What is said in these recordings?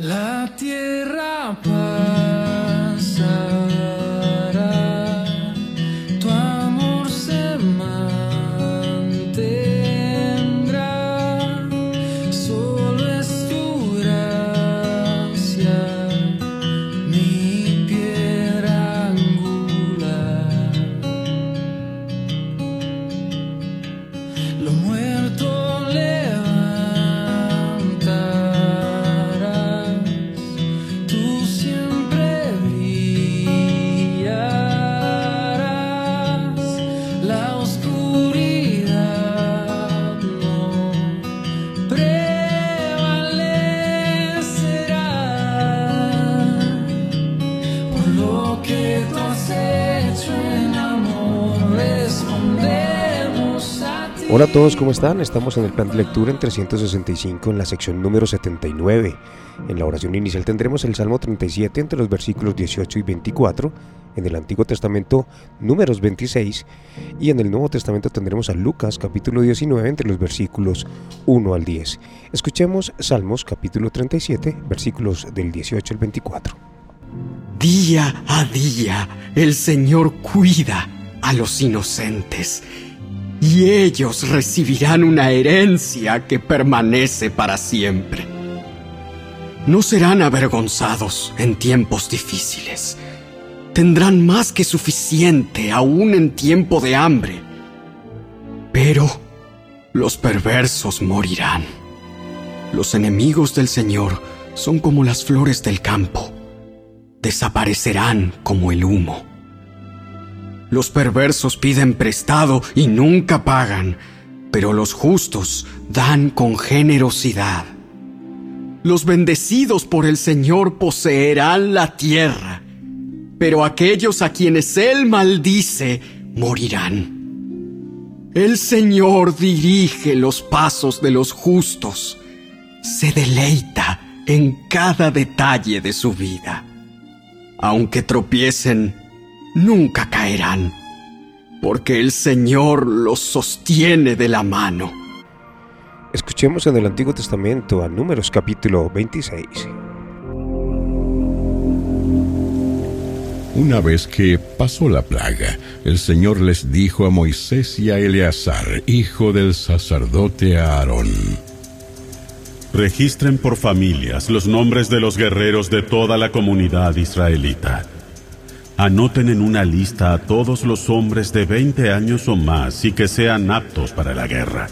La tierra Hola a todos, ¿cómo están? Estamos en el plan de lectura en 365 en la sección número 79. En la oración inicial tendremos el Salmo 37 entre los versículos 18 y 24, en el Antiguo Testamento números 26 y en el Nuevo Testamento tendremos a Lucas capítulo 19 entre los versículos 1 al 10. Escuchemos Salmos capítulo 37 versículos del 18 al 24. Día a día el Señor cuida a los inocentes y ellos recibirán una herencia que permanece para siempre. No serán avergonzados en tiempos difíciles. Tendrán más que suficiente aún en tiempo de hambre. Pero los perversos morirán. Los enemigos del Señor son como las flores del campo. Desaparecerán como el humo. Los perversos piden prestado y nunca pagan, pero los justos dan con generosidad. Los bendecidos por el Señor poseerán la tierra, pero aquellos a quienes Él maldice morirán. El Señor dirige los pasos de los justos, se deleita en cada detalle de su vida. Aunque tropiecen, nunca caerán, porque el Señor los sostiene de la mano. Escuchemos en el Antiguo Testamento a Números capítulo 26. Una vez que pasó la plaga, el Señor les dijo a Moisés y a Eleazar, hijo del sacerdote Aarón, Registren por familias los nombres de los guerreros de toda la comunidad israelita Anoten en una lista a todos los hombres de 20 años o más y que sean aptos para la guerra.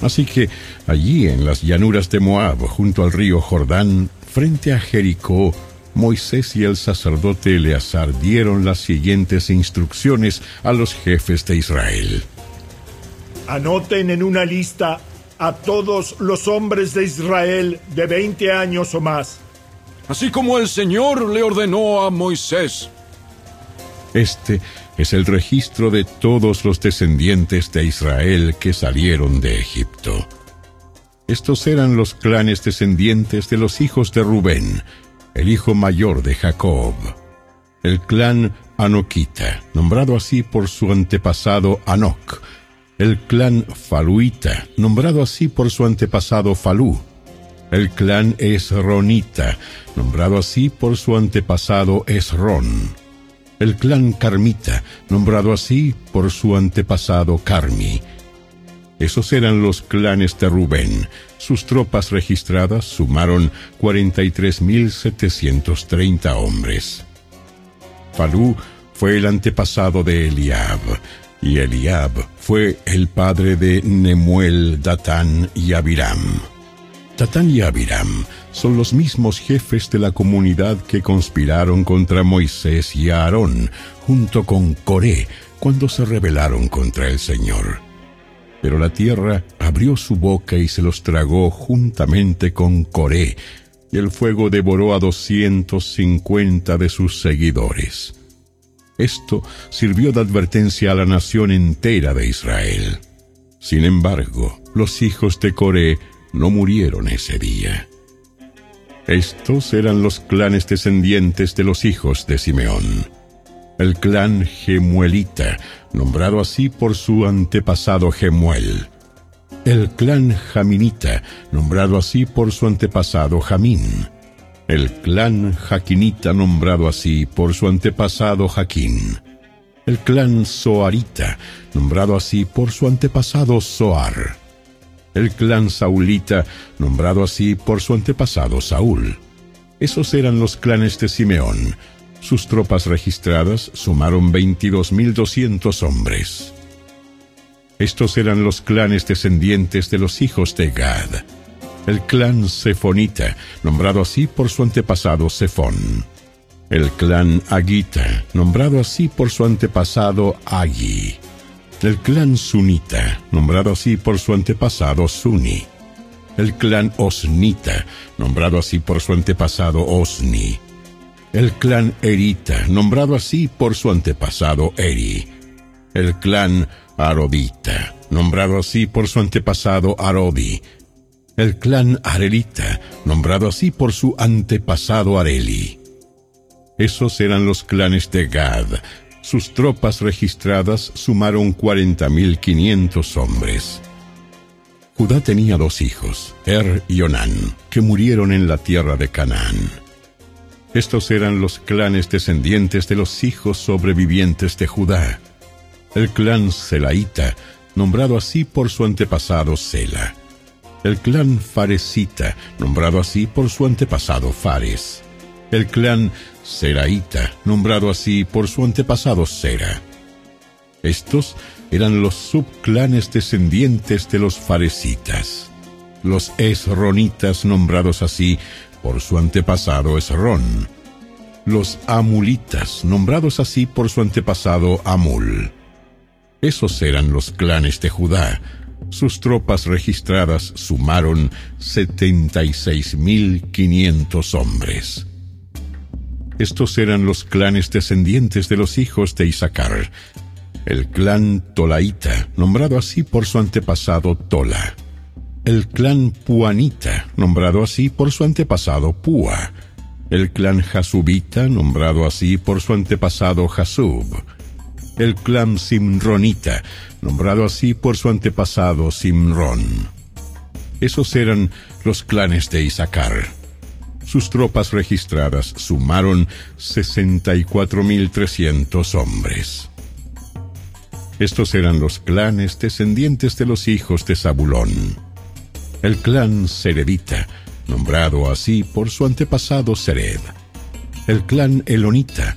Así que allí en las llanuras de Moab, junto al río Jordán, frente a Jericó, Moisés y el sacerdote Eleazar dieron las siguientes instrucciones a los jefes de Israel. Anoten en una lista a todos los hombres de Israel de 20 años o más así como el Señor le ordenó a Moisés. Este es el registro de todos los descendientes de Israel que salieron de Egipto. Estos eran los clanes descendientes de los hijos de Rubén, el hijo mayor de Jacob. El clan Anoquita, nombrado así por su antepasado Anoc. El clan Faluita, nombrado así por su antepasado Falú el clan Esronita, nombrado así por su antepasado Esron. El clan Carmita, nombrado así por su antepasado Carmi. Esos eran los clanes de Rubén. Sus tropas registradas sumaron 43.730 hombres. Falú fue el antepasado de Eliab, y Eliab fue el padre de Nemuel, Datán y Abiram. Tatán y Abiram son los mismos jefes de la comunidad que conspiraron contra Moisés y Aarón, junto con Coré, cuando se rebelaron contra el Señor. Pero la tierra abrió su boca y se los tragó juntamente con Coré, y el fuego devoró a doscientos cincuenta de sus seguidores. Esto sirvió de advertencia a la nación entera de Israel. Sin embargo, los hijos de Coré no murieron ese día. Estos eran los clanes descendientes de los hijos de Simeón. El clan Gemuelita, nombrado así por su antepasado Gemuel. El clan Jaminita, nombrado así por su antepasado Jamín. El clan Jaquinita, nombrado así por su antepasado Jaquín. El clan Soarita, nombrado así por su antepasado Soar. El clan Saulita, nombrado así por su antepasado Saúl. Esos eran los clanes de Simeón. Sus tropas registradas sumaron 22.200 hombres. Estos eran los clanes descendientes de los hijos de Gad. El clan Sefonita, nombrado así por su antepasado Sefón. El clan Agita, nombrado así por su antepasado Agi. El clan Sunita, nombrado así por su antepasado Suni. El clan Osnita, nombrado así por su antepasado Osni. El clan Erita, nombrado así por su antepasado Eri. El clan Arodita, nombrado así por su antepasado Arodi. El clan Arelita, nombrado así por su antepasado Areli. Esos eran los clanes de Gad. Sus tropas registradas sumaron 40.500 hombres. Judá tenía dos hijos, Er y Onán, que murieron en la tierra de Canaán. Estos eran los clanes descendientes de los hijos sobrevivientes de Judá el clan Selaita, nombrado así por su antepasado Sela, el clan Faresita, nombrado así por su antepasado Fares, el clan Seraita, nombrado así por su antepasado Sera. Estos eran los subclanes descendientes de los Faresitas, los Esronitas, nombrados así por su antepasado Esrón, los Amulitas, nombrados así por su antepasado Amul, esos eran los clanes de Judá. Sus tropas registradas sumaron 76.500 hombres. Estos eran los clanes descendientes de los hijos de Isaacar. El clan Tolaita, nombrado así por su antepasado Tola. El clan Puanita, nombrado así por su antepasado Pua. El clan Jasubita, nombrado así por su antepasado Jasub el clan Simronita, nombrado así por su antepasado Simron. Esos eran los clanes de Isaacar. Sus tropas registradas sumaron 64.300 hombres. Estos eran los clanes descendientes de los hijos de Zabulón. El clan Seredita, nombrado así por su antepasado Sered. El clan Elonita,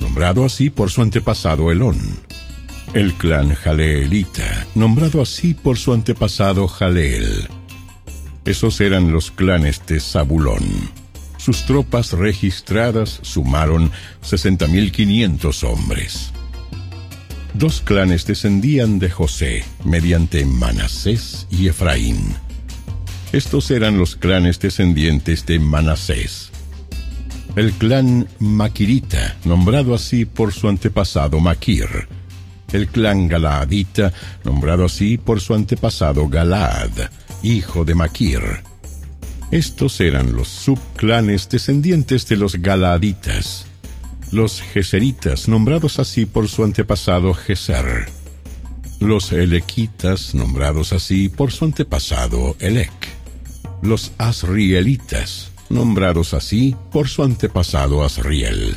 nombrado así por su antepasado Elón. El clan Jaleelita, nombrado así por su antepasado Jaleel. Esos eran los clanes de Zabulón. Sus tropas registradas sumaron 60.500 hombres. Dos clanes descendían de José mediante Manasés y Efraín. Estos eran los clanes descendientes de Manasés el clan Maquirita, nombrado así por su antepasado Maquir, el clan Galaadita, nombrado así por su antepasado Galaad, hijo de Maquir. Estos eran los subclanes descendientes de los Galaaditas, los Geseritas, nombrados así por su antepasado Geser, los Elequitas, nombrados así por su antepasado Elec, los Asrielitas, nombrados así por su antepasado Asriel.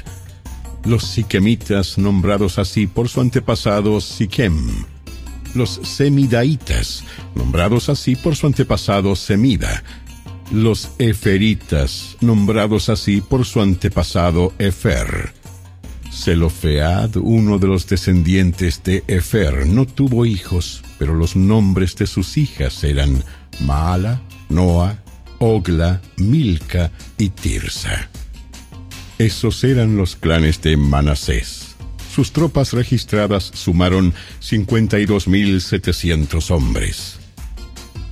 Los Siquemitas, nombrados así por su antepasado Siquem. Los Semidaitas, nombrados así por su antepasado Semida. Los Eferitas, nombrados así por su antepasado Efer. Selofead, uno de los descendientes de Efer, no tuvo hijos, pero los nombres de sus hijas eran Maala, Noa, Ogla, Milca y Tirsa. Esos eran los clanes de Manasés. Sus tropas registradas sumaron 52.700 hombres.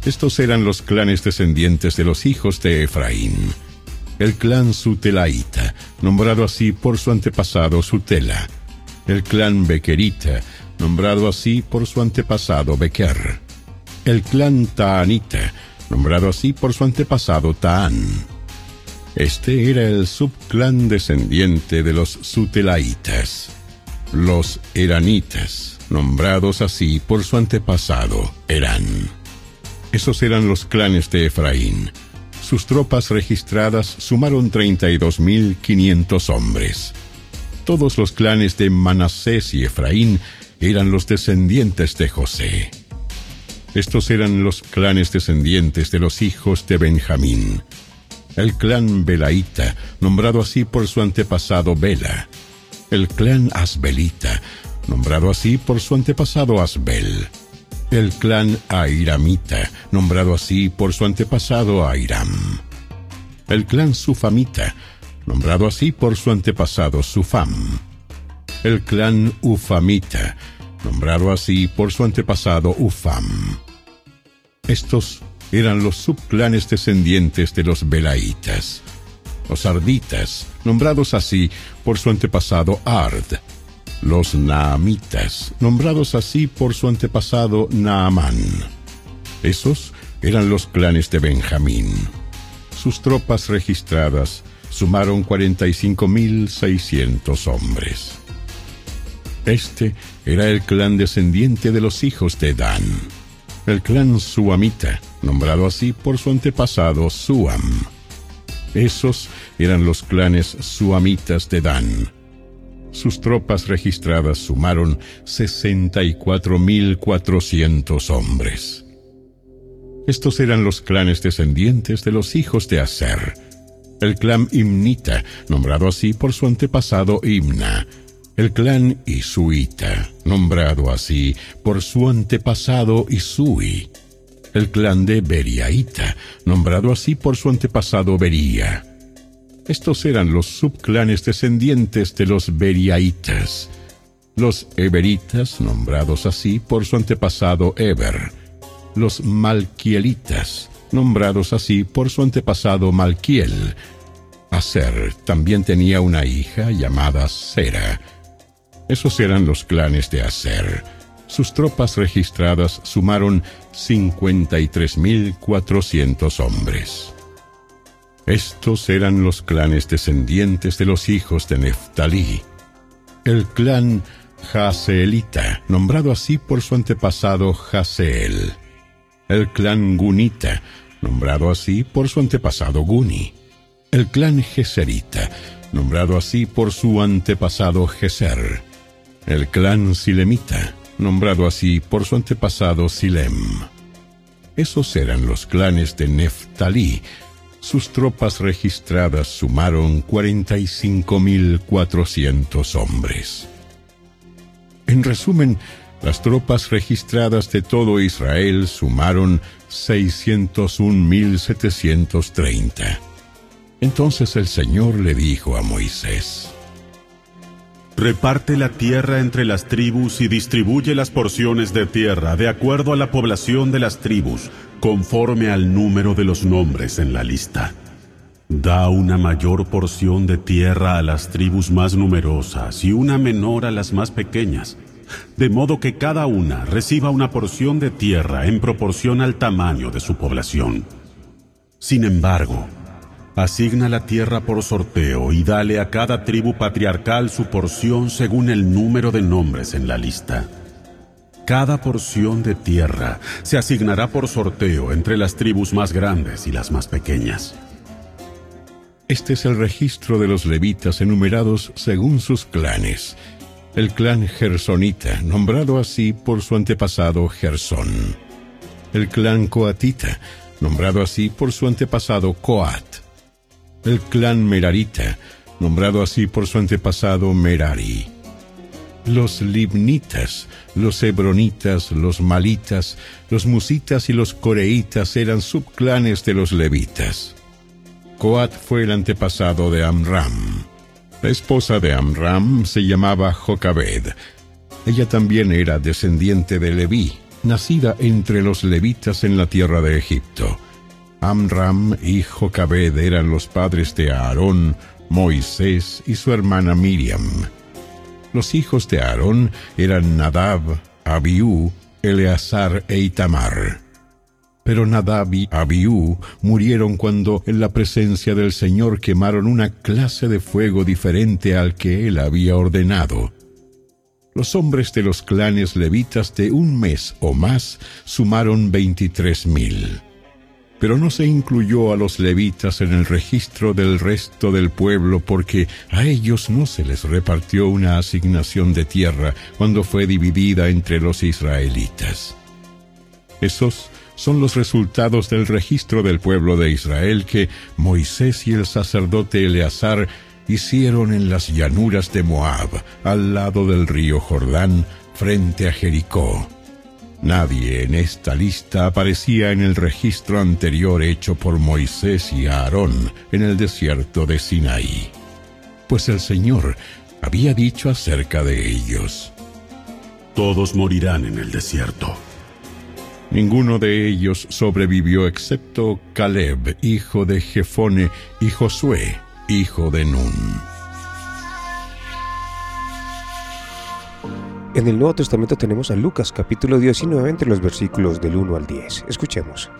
Estos eran los clanes descendientes de los hijos de Efraín. El clan Sutelaita, nombrado así por su antepasado Sutela. El clan Bequerita, nombrado así por su antepasado Bequer. El clan Taanita, nombrado así por su antepasado Taán. Este era el subclán descendiente de los Sutelaitas, los Eranitas, nombrados así por su antepasado Erán. Esos eran los clanes de Efraín. Sus tropas registradas sumaron 32.500 hombres. Todos los clanes de Manasés y Efraín eran los descendientes de José. Estos eran los clanes descendientes de los hijos de Benjamín. El clan Belaita, nombrado así por su antepasado Bela. El clan Asbelita, nombrado así por su antepasado Asbel el clan Airamita, nombrado así por su antepasado Airam. El clan Sufamita, nombrado así por su antepasado Sufam. El clan Ufamita, nombrado así por su antepasado Ufam. Estos eran los subclanes descendientes de los Belaitas. Los Arditas, nombrados así por su antepasado Ard los Naamitas, nombrados así por su antepasado Naamán. Esos eran los clanes de Benjamín. Sus tropas registradas sumaron 45.600 hombres. Este era el clan descendiente de los hijos de Dan. El clan Suamita, nombrado así por su antepasado Suam. Esos eran los clanes suamitas de Dan sus tropas registradas sumaron 64.400 hombres. Estos eran los clanes descendientes de los hijos de Aser. El clan Imnita, nombrado así por su antepasado Imna. El clan Isuita, nombrado así por su antepasado Isui. El clan de Beriaita, nombrado así por su antepasado Beria estos eran los subclanes descendientes de los Beriaitas, los Eberitas, nombrados así por su antepasado Eber, los Malquielitas, nombrados así por su antepasado Malquiel. Aser también tenía una hija llamada Sera. Esos eran los clanes de Aser. Sus tropas registradas sumaron 53.400 hombres. Estos eran los clanes descendientes de los hijos de Neftalí. El clan Jaseelita, nombrado así por su antepasado Jaseel. El clan Gunita, nombrado así por su antepasado Guni. El clan Geserita, nombrado así por su antepasado Geser. El clan Silemita, nombrado así por su antepasado Silem. Esos eran los clanes de Neftalí, sus tropas registradas sumaron 45.400 hombres. En resumen, las tropas registradas de todo Israel sumaron 601.730. Entonces el Señor le dijo a Moisés, Reparte la tierra entre las tribus y distribuye las porciones de tierra de acuerdo a la población de las tribus conforme al número de los nombres en la lista. Da una mayor porción de tierra a las tribus más numerosas y una menor a las más pequeñas, de modo que cada una reciba una porción de tierra en proporción al tamaño de su población. Sin embargo, asigna la tierra por sorteo y dale a cada tribu patriarcal su porción según el número de nombres en la lista. Cada porción de tierra se asignará por sorteo entre las tribus más grandes y las más pequeñas. Este es el registro de los levitas enumerados según sus clanes. El clan Gersonita, nombrado así por su antepasado Gersón. El clan Coatita, nombrado así por su antepasado Coat. El clan Merarita, nombrado así por su antepasado Merari los libnitas, los hebronitas, los malitas, los musitas y los coreitas eran subclanes de los levitas. Coat fue el antepasado de Amram. La esposa de Amram se llamaba Jocabed. Ella también era descendiente de Leví, nacida entre los levitas en la tierra de Egipto. Amram y Jocabed eran los padres de Aarón, Moisés y su hermana Miriam. Los hijos de Aarón eran Nadab, Abiú, Eleazar e Itamar. Pero Nadab y Abiú murieron cuando en la presencia del Señor quemaron una clase de fuego diferente al que él había ordenado. Los hombres de los clanes levitas de un mes o más sumaron veintitrés mil. Pero no se incluyó a los levitas en el registro del resto del pueblo porque a ellos no se les repartió una asignación de tierra cuando fue dividida entre los israelitas. Esos son los resultados del registro del pueblo de Israel que Moisés y el sacerdote Eleazar hicieron en las llanuras de Moab, al lado del río Jordán, frente a Jericó. Nadie en esta lista aparecía en el registro anterior hecho por Moisés y Aarón en el desierto de Sinaí, pues el Señor había dicho acerca de ellos. Todos morirán en el desierto. Ninguno de ellos sobrevivió excepto Caleb, hijo de Jefone, y Josué, hijo de Nun. En el Nuevo Testamento tenemos a Lucas capítulo 19 entre los versículos del 1 al 10. Escuchemos.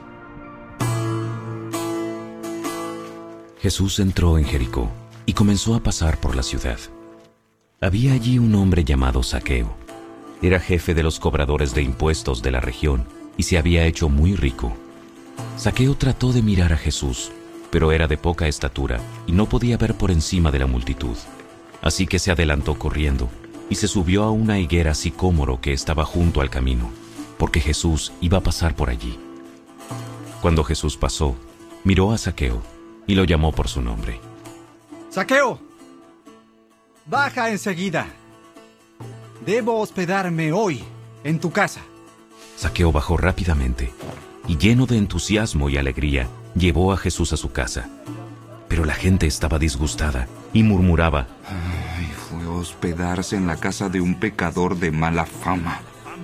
Jesús entró en Jericó y comenzó a pasar por la ciudad. Había allí un hombre llamado Saqueo. Era jefe de los cobradores de impuestos de la región y se había hecho muy rico. Saqueo trató de mirar a Jesús, pero era de poca estatura y no podía ver por encima de la multitud. Así que se adelantó corriendo y se subió a una higuera sicómoro que estaba junto al camino, porque Jesús iba a pasar por allí. Cuando Jesús pasó, miró a Saqueo y lo llamó por su nombre. Saqueo, baja enseguida. Debo hospedarme hoy en tu casa. Saqueo bajó rápidamente y lleno de entusiasmo y alegría, llevó a Jesús a su casa. Pero la gente estaba disgustada y murmuraba, hospedarse en la casa de un pecador de mala fama.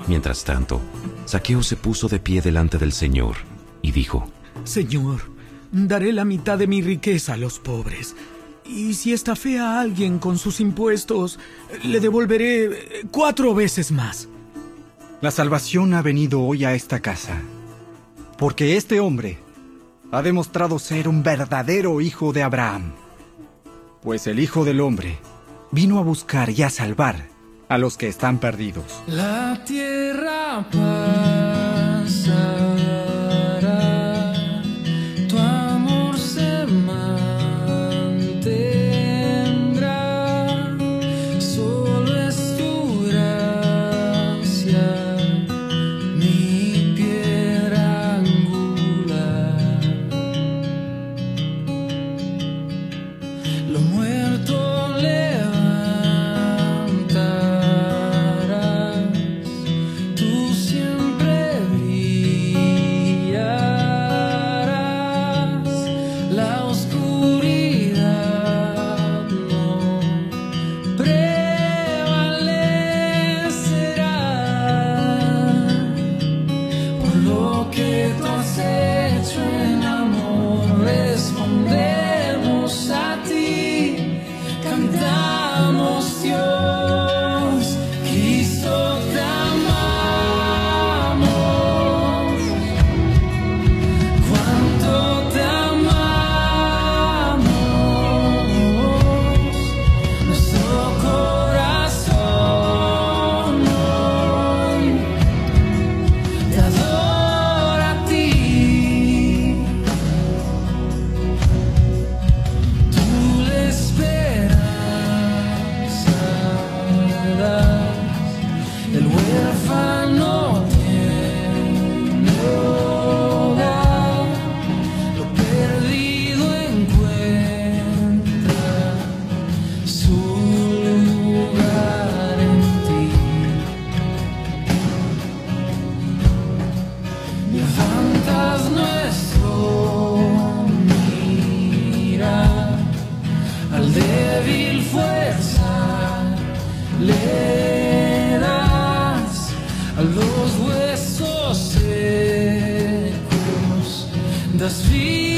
Mientras tanto, Saqueo se puso de pie delante del Señor y dijo, Señor, daré la mitad de mi riqueza a los pobres. Y si estafé a alguien con sus impuestos, le devolveré eh, cuatro veces más. La salvación ha venido hoy a esta casa, porque este hombre ha demostrado ser un verdadero hijo de Abraham. Pues el Hijo del Hombre vino a buscar y a salvar a los que están perdidos. La tierra pasará, das vidas.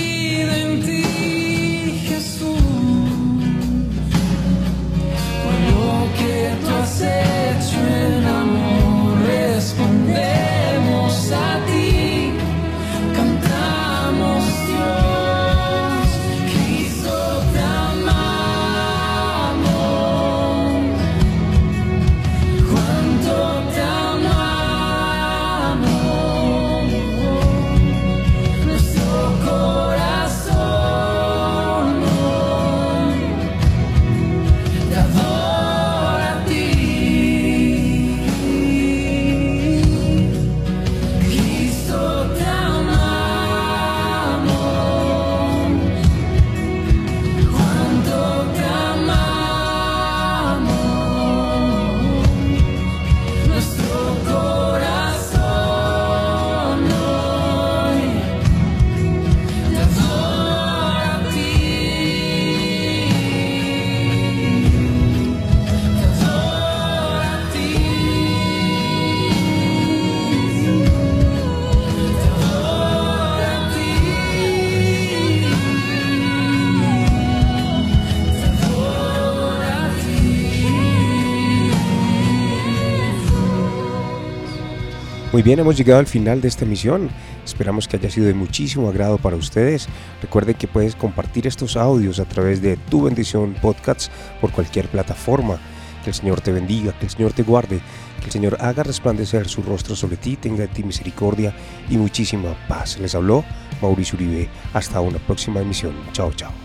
Muy bien, hemos llegado al final de esta emisión. Esperamos que haya sido de muchísimo agrado para ustedes. Recuerden que puedes compartir estos audios a través de Tu Bendición Podcasts por cualquier plataforma. Que el Señor te bendiga, que el Señor te guarde, que el Señor haga resplandecer su rostro sobre ti, tenga de ti misericordia y muchísima paz. Les habló Mauricio Uribe. Hasta una próxima emisión. Chao, chao.